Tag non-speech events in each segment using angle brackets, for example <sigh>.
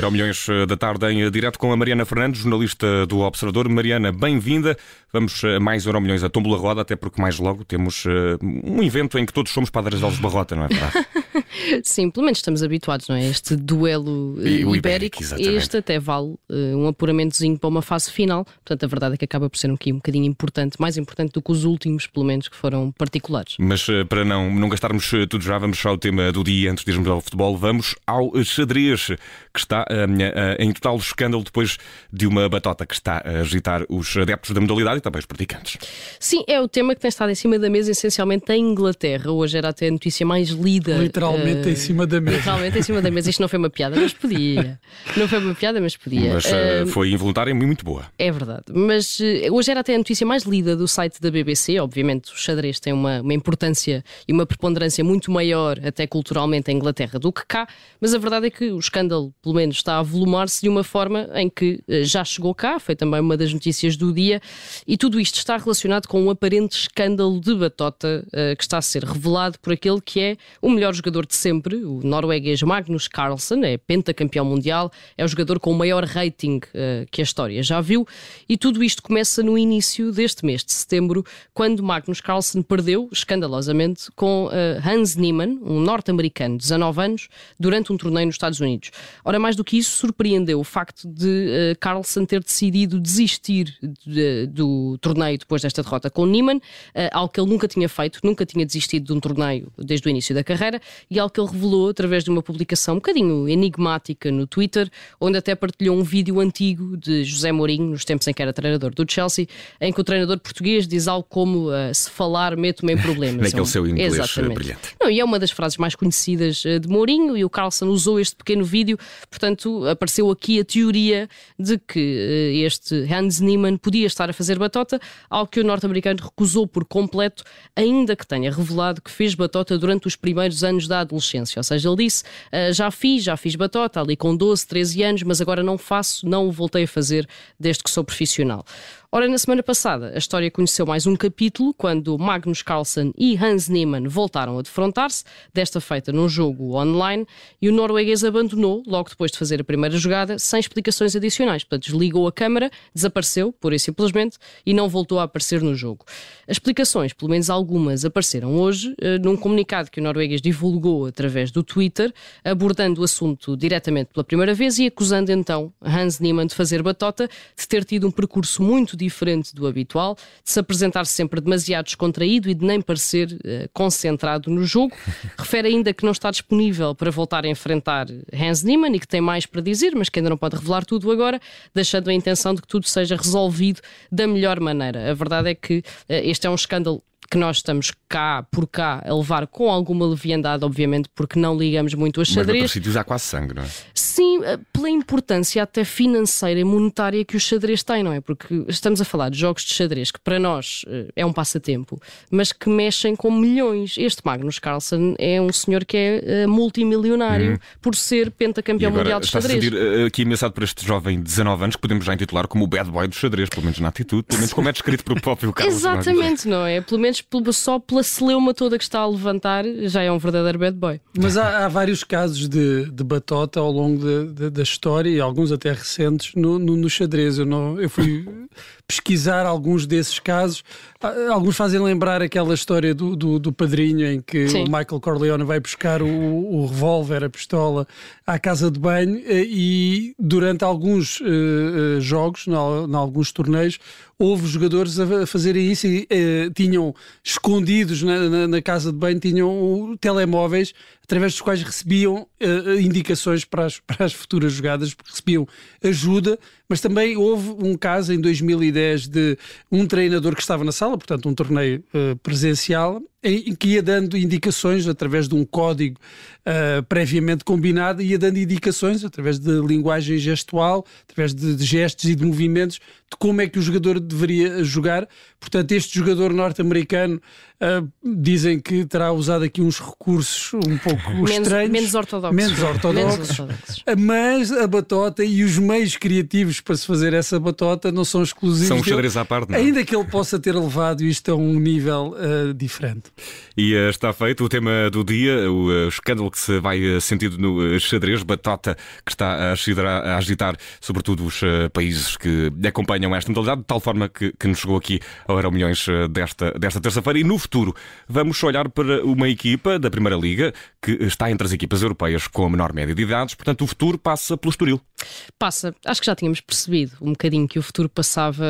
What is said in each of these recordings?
Era o Milhões da Tarde em direto com a Mariana Fernandes, jornalista do Observador. Mariana, bem-vinda. Vamos a mais Euro Milhões a Tómbola Roda, até porque mais logo temos um evento em que todos somos padres de Barrota, não é verdade? <laughs> <laughs> Sim, pelo menos estamos habituados, não é? Este duelo uh, ibérico, ibérico este até vale uh, um apuramentozinho para uma fase final. Portanto, a verdade é que acaba por ser um, um bocadinho importante, mais importante do que os últimos, pelo menos, que foram particulares. Mas para não, não gastarmos tudo já, vamos ao tema do dia, antes de irmos ao futebol, vamos ao xadrez, que está em total escândalo depois de uma batota que está a agitar os adeptos da modalidade e também os praticantes. Sim, é o tema que tem estado em cima da mesa, essencialmente em Inglaterra. Hoje era até a notícia mais lida. Literalmente uh, em cima da mesa. Literalmente em cima da mesa. Isto não foi uma piada, mas podia. Não foi uma piada, mas podia. Mas uh, foi involuntária e muito boa. É verdade. Mas uh, hoje era até a notícia mais lida do site da BBC. Obviamente, o xadrez tem uma, uma importância e uma preponderância muito maior, até culturalmente, em Inglaterra do que cá. Mas a verdade é que o escândalo, pelo menos, está a volumar-se de uma forma em que já chegou cá. Foi também uma das notícias do dia. E tudo isto está relacionado com um aparente escândalo de batota uh, que está a ser revelado por aquele que é o melhor jogador de sempre, o norueguês Magnus Carlsen, é pentacampeão mundial, é o jogador com o maior rating uh, que a história já viu. E tudo isto começa no início deste mês de setembro, quando Magnus Carlsen perdeu, escandalosamente, com uh, Hans Niemann, um norte-americano de 19 anos, durante um torneio nos Estados Unidos. Ora, mais do que isso, surpreendeu o facto de Carlsen ter decidido desistir de, do torneio depois desta derrota com Niemann, uh, algo que ele nunca tinha feito, nunca tinha desistido de um torneio desde o início da carreira e algo que ele revelou através de uma publicação um bocadinho enigmática no Twitter, onde até partilhou um vídeo antigo de José Mourinho, nos tempos em que era treinador do Chelsea, em que o treinador português diz algo como uh, se falar meto-me em <laughs> problemas. Naquele é um... seu inglês eh, Exatamente. brilhante. Não, e é uma das frases mais conhecidas de Mourinho e o Carlson usou este pequeno vídeo, portanto apareceu aqui a teoria de que este Hans Niemann podia estar a fazer batota, ao que o norte-americano recusou por completo, ainda que tenha revelado que fez batota durante os primeiros anos da adolescência. Ou seja, ele disse: ah, já fiz, já fiz batota ali com 12, 13 anos, mas agora não faço, não o voltei a fazer desde que sou profissional. Ora, na semana passada, a história conheceu mais um capítulo quando Magnus Carlsen e Hans Niemann voltaram a defrontar-se, desta feita num jogo online, e o norueguês abandonou, logo depois de fazer a primeira jogada, sem explicações adicionais. Portanto, desligou a câmara, desapareceu, pura e simplesmente, e não voltou a aparecer no jogo. As explicações, pelo menos algumas, apareceram hoje eh, num comunicado que o norueguês divulgou através do Twitter, abordando o assunto diretamente pela primeira vez e acusando então Hans Niemann de fazer batota, de ter tido um percurso muito diferente do habitual, de se apresentar sempre demasiado descontraído e de nem parecer uh, concentrado no jogo. <laughs> Refere ainda que não está disponível para voltar a enfrentar Hans Niemann e que tem mais para dizer, mas que ainda não pode revelar tudo agora, deixando a intenção de que tudo seja resolvido da melhor maneira. A verdade é que uh, este é um escândalo que nós estamos cá, por cá, a levar com alguma leviandade, obviamente, porque não ligamos muito a xadrez. Mas sítios há quase sangue, não é? Sim, eh, pela importância até financeira e monetária que o xadrez tem, não é? Porque estamos a falar de jogos de xadrez que para nós eh, é um passatempo, mas que mexem com milhões. Este Magnus Carlsen é um senhor que é eh, multimilionário uhum. por ser pentacampeão mundial de xadrez. Está a sentir aqui ameaçado por este jovem de 19 anos que podemos já intitular como o bad boy do xadrez, pelo menos na atitude, pelo menos como é descrito pelo próprio Carlos. Exatamente, não é? Pelo menos só pela celeuma toda que está a levantar, já é um verdadeiro bad boy. Mas há, há vários casos de, de batota ao longo de, de, da história e alguns até recentes no, no, no xadrez. Eu, não, eu fui pesquisar alguns desses casos. Ah, alguns fazem lembrar aquela história do, do, do padrinho em que Sim. o Michael Corleone vai buscar o, o revólver, a pistola, à casa de banho eh, e durante alguns uh, jogos, em alguns torneios, houve jogadores a fazerem isso e uh, tinham escondidos na, na, na, casa de banho, tinham telemóveis através dos quais recebiam uh, indicações para as, para as futuras jogadas, porque recebiam ajuda, mas também houve um caso em 2010 de um treinador que estava na sala, portanto um torneio uh, presencial, em que ia dando indicações através de um código uh, previamente combinado, ia dando indicações através de linguagem gestual, através de, de, gestos e de movimentos, de como é que o jogador deveria jogar. Portanto, este jogador norte-americano uh, dizem que terá usado aqui uns recursos um pouco menos, estranhos, menos ortodoxos. Menos ortodoxos, ortodoxos. Mas a batota e os meios criativos para se fazer essa batota não são exclusivos. São xadrez à parte, não? É? Ainda que ele possa ter levado isto a um nível uh, diferente. E uh, está feito o tema do dia, o uh, escândalo que se vai uh, sentido no xadrez, batota que está a a agitar sobretudo os países que acompanham esta modalidade, de tal forma que, que nos chegou aqui ao Euro Milhões desta, desta terça-feira. E no futuro vamos olhar para uma equipa da Primeira Liga que está entre as equipas europeias com a menor média de idades, portanto o futuro passa pelo Estoril. Passa, acho que já tínhamos percebido um bocadinho que o futuro passava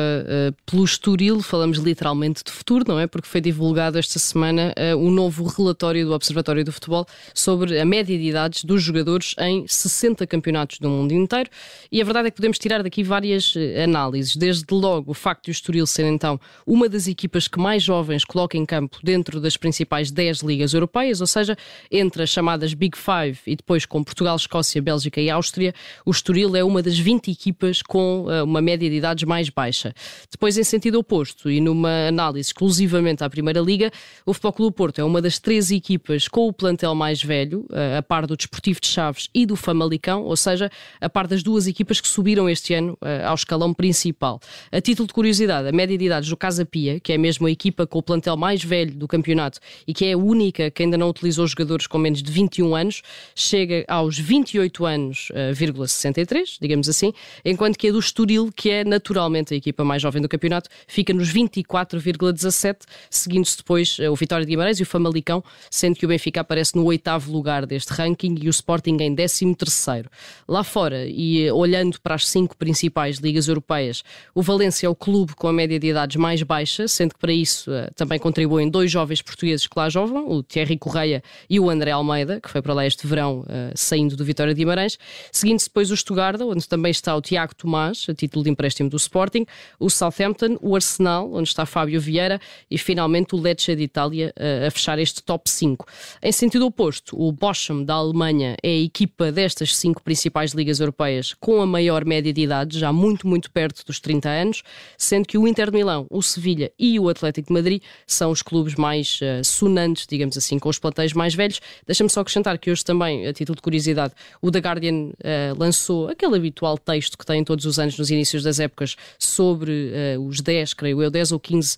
pelo Estoril, falamos literalmente de futuro, não é? Porque foi divulgado esta semana um novo relatório do Observatório do Futebol sobre a média de idades dos jogadores em 60 campeonatos do mundo inteiro. E a verdade é que podemos tirar daqui várias eh, análises. Desde logo o facto de o Estoril ser então uma das equipas que mais jovens coloca em campo dentro das principais 10 ligas europeias, ou seja, entre as chamadas Big Five e depois com Portugal, Escócia, Bélgica e Áustria, o Estoril Estoril é uma das 20 equipas com eh, uma média de idades mais baixa. Depois, em sentido oposto, e numa análise exclusivamente à Primeira Liga, o Futebol Clube Porto é uma das três equipas com o plantel mais velho, eh, a par do Desportivo de Chaves e do Famalicão, ou seja, a par das duas equipas que subiram este ano eh, ao escalão principal. A título de curiosidade, a média de idades do Casa Pia, que é mesmo a equipa com o plantel mais velho do campeonato e que é a única que ainda não utilizou jogadores com menos de 21 anos, chega aos 28 anos,63 digamos assim, enquanto que a do Estoril, que é naturalmente a equipa mais jovem do campeonato, fica nos 24,17, seguindo-se depois eh, o Vitória de Guimarães e o Famalicão, sendo que o Benfica aparece no oitavo lugar deste ranking e o Sporting em 13 terceiro. Lá fora, e eh, olhando para as cinco principais ligas europeias, o Valência é o clube com a média de idades mais baixa, sendo que para isso eh, também contribuem dois jovens portugueses que lá jovem, o Thierry Correia e o André Almeida, que foi para lá este verão, saindo do Vitória de Guimarães, seguindo-se depois o Estugal onde também está o Tiago Tomás, a título de empréstimo do Sporting, o Southampton, o Arsenal, onde está Fábio Vieira, e finalmente o Lecce de Itália, a fechar este top 5. Em sentido oposto, o Bochum da Alemanha é a equipa destas cinco principais ligas europeias com a maior média de idade, já muito, muito perto dos 30 anos, sendo que o Inter de Milão, o Sevilha e o Atlético de Madrid são os clubes mais uh, sonantes, digamos assim, com os plantéis mais velhos. Deixa-me só acrescentar que hoje também, a título de curiosidade, o The Guardian uh, lançou aquele habitual texto que tem todos os anos nos inícios das épocas sobre uh, os 10, creio eu, 10 ou 15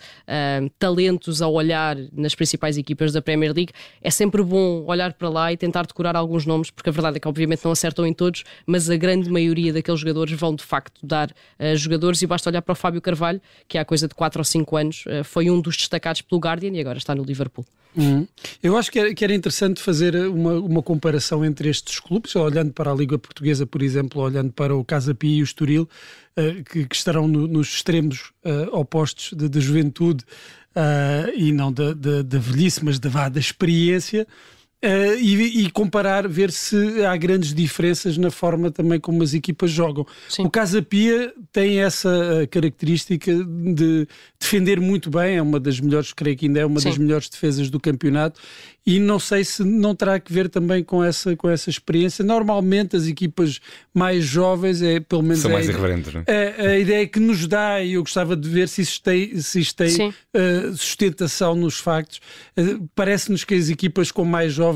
talentos ao olhar nas principais equipas da Premier League, é sempre bom olhar para lá e tentar decorar alguns nomes, porque a verdade é que obviamente não acertam em todos, mas a grande maioria daqueles jogadores vão de facto dar uh, jogadores e basta olhar para o Fábio Carvalho, que há coisa de 4 ou 5 anos uh, foi um dos destacados pelo Guardian e agora está no Liverpool. Uhum. Eu acho que era, que era, interessante fazer uma, uma comparação entre estes clubes, olhando para a Liga Portuguesa, por exemplo, olhando para o Casa Pia e o Estoril, uh, que, que, estarão no, nos extremos uh, opostos de juventude uh, e não da, da, da, velhice, mas da, da experiência. Uh, e, e, comparar, ver se há grandes diferenças na forma também como as equipas jogam. Sim. O Casa Pia tem essa uh, característica de defender muito bem, é uma das melhores, creio que ainda é uma Sim. das melhores defesas do campeonato e não sei se não terá que ver também com essa, com essa experiência. Normalmente as equipas mais jovens é pelo menos são é mais irreverentes, é? A, a, ideia que nos dá, e eu gostava de ver se isto tem, se isto tem uh, sustentação nos factos. Uh, Parece-nos que as equipas com mais jovens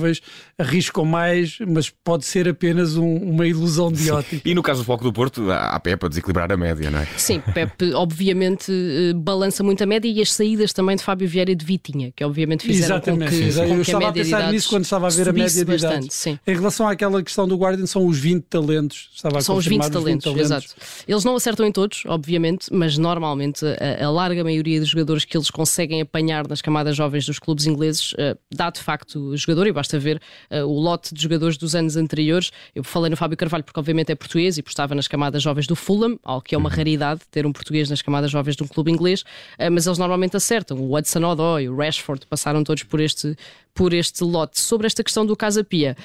arriscam mais, mas pode ser apenas um, uma ilusão de ótica. E no caso do Foco do Porto, há Pepe a desequilibrar a média, não é? Sim, Pepe <laughs> obviamente eh, balança muito a média e as saídas também de Fábio Vieira e de Vitinha, que obviamente fizeram Exatamente, com que, com que estava a pensar nisso quando estava a ver a média de idade. Sim. Em relação àquela questão do Guardian, são os 20 talentos. Estava a são os 20 talentos, 20 talentos, exato. Eles não acertam em todos, obviamente, mas normalmente a, a, larga maioria dos jogadores que eles conseguem apanhar nas camadas jovens dos clubes ingleses uh, dá de facto jogador, e basta ver uh, o lote de jogadores dos anos anteriores. Eu falei no Fábio Carvalho porque obviamente é português e estava nas camadas jovens do Fulham, algo que é uma uhum. raridade ter um português nas camadas jovens de um clube inglês, uh, mas eles normalmente acertam. O Hudson Odoi, o Rashford passaram todos por este, por este lote. Sobre esta questão do Casa Pia,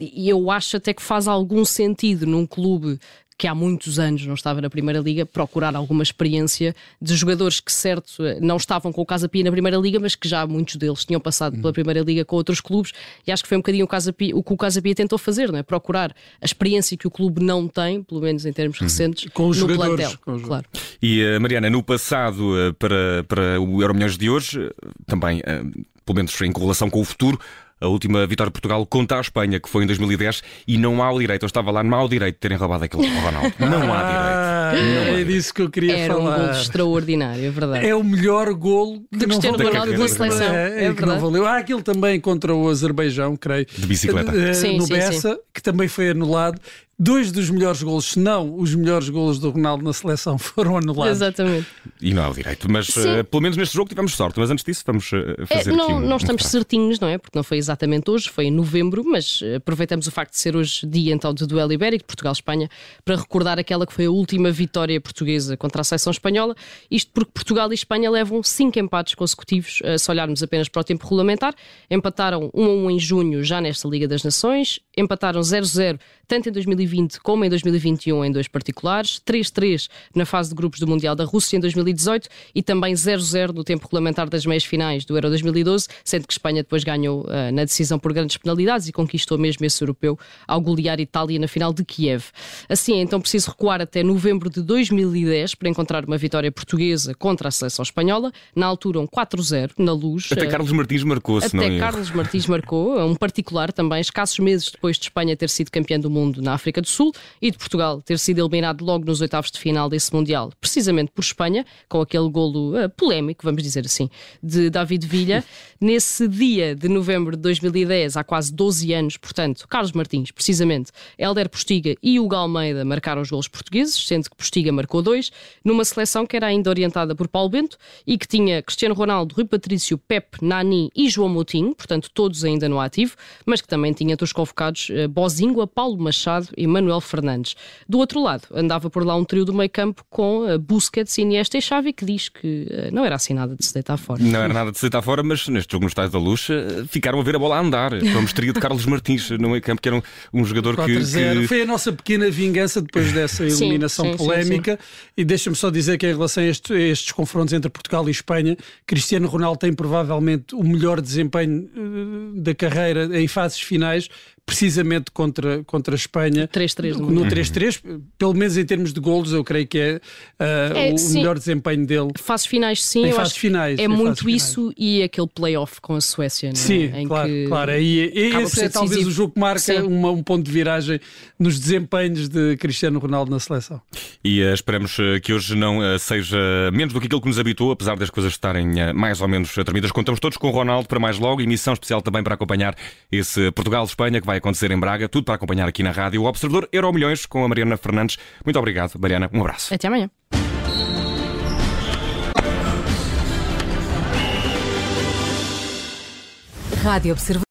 e eu acho até que faz algum sentido num clube que há muitos anos não estava na Primeira Liga, procurar alguma experiência de jogadores que, certo, não estavam com o Casa Pia na Primeira Liga, mas que já muitos deles tinham passado pela Primeira Liga com outros clubes, e acho que foi um bocadinho o, Casa Pia, o que o Casa Pia tentou fazer, não é? Procurar a experiência que o clube não tem, pelo menos em termos recentes, com os no jogadores, plantel. Com os... Claro. E, uh, Mariana, no passado, uh, para, para o Euro Milhões de hoje, uh, também, pelo menos em correlação com o futuro, a última vitória de Portugal contra a Espanha, que foi em 2010, e não há o direito, eu estava lá, não há o direito de terem roubado aquele <laughs> Ronaldo. Não há Ah, direito. Não há é direito. disso que eu queria Era um falar. gol extraordinário, é verdade. É o melhor golo que De não Cristiano valeu. Ronaldo da não- seleção, É, é que não valeu. Há aquele também contra o Azerbaijão, creio. De bicicleta. Eh, Sim, no sim, Bessa, que também foi anulado. Dois dos melhores golos, se não os melhores golos do Ronaldo na seleção, <laughs> foram anulados. Exatamente. E não há o direito. Mas eh, pelo menos neste jogo tivemos sorte. Mas antes disso, vamos É, fazer aqui não, um, não um estamos retrato. certinhos, não é? Porque não foi exatamente hoje, foi em novembro, mas eh, aproveitamos o facto de ser hoje dia então do duelo ibérico, Portugal-Espanha, para recordar aquela que foi a última vitória portuguesa contra a seleção espanhola. Isto porque Portugal e Espanha levam cinco empates consecutivos, eh, se olharmos apenas para o tempo regulamentar. Empataram 1 a 1 em junho, já nesta Liga das Nações, empataram 0-0 tanto em 2020 como em 2021 em dois particulares, 3-3 na fase de grupos do Mundial da Rússia em 2018 e também 0-0 no tempo regulamentar das meias finais do Euro 2012, sendo que Espanha depois ganhou eh, na decisão por grandes penalidades e conquistou mesmo esse europeu ao golear Itália na final de Kiev. Assim, é então preciso recuar até novembro de 2010 para encontrar uma vitória portuguesa contra a seleção espanhola, na altura um 4-0 na luz. Até eh, Carlos Martins marcou, se não até. Carlos Martins marcou, um particular também, escassos meses depois de Espanha ter sido campeã do mundo na África do Sul e de Portugal ter sido eliminado logo nos oitavos de final desse Mundial, precisamente por Espanha, com aquele golo eh, polémico, vamos dizer assim, de David Villa. <laughs> Nesse dia de novembro de 2010, há quase 12 anos, portanto, Carlos Martins, precisamente, Helder Postiga e Hugo Almeida marcaram os golos portugueses, sendo que Postiga marcou dois, numa seleção que era ainda orientada por Paulo Bento e que tinha Cristiano Ronaldo, Rui Patrício, Pep, Nani e João Moutinho, portanto todos ainda no ativo, mas que também tinha dos convocados eh, Bozingua, Paulo Machado e Manuel Fernandes. Do outro lado, andava por lá um trio do meio campo com eh, Busquets, Iniesta e Xavi, que diz que eh, não era assim nada de se deitar fora. Não era nada de se deitar fora, mas neste jogo nos Estádios da Luz eh, ficaram a ver a bola a andar. Com a mestria de Carlos Martins no meio campo, que era um, um jogador que, 4-0. que- Foi a nossa pequena vingança depois dessa <laughs> Sim, eliminação sim, sim, polémica. E deixa-me só dizer que, em relação a, este- a estes confrontos entre Portugal e Espanha, Cristiano Ronaldo tem provavelmente o melhor desempenho da carreira em fases finais, precisamente contra, contra a Espanha. 3-3 no No 3-3, pelo menos em termos de golos, eu creio que é, eh, É, o sim. melhor desempenho dele. Fases finais, sim, Em eu fases finais, é muito finais. isso e aquele playoff com a Suécia, não é? Sim, Em claro, que claro. Aí, acaba por esse é talvez decisivo. o jogo que marca uma- um ponto de viragem nos desempenhos de Cristiano Ronaldo na seleção. E eh, esperamos eh, que hoje não eh, seja menos do que aquilo que nos habitou, apesar das coisas estarem mais ou menos tremidas. Contamos todos com o Ronaldo para mais logo, emissão especial também para acompanhar esse Portugal-Espanha que vai acontecer em Braga, tudo para acompanhar aqui na rádio. O Observador Euro Milhões com a Mariana Fernandes. Muito obrigado, Mariana. Um abraço. Até amanhã. Rádio Observador.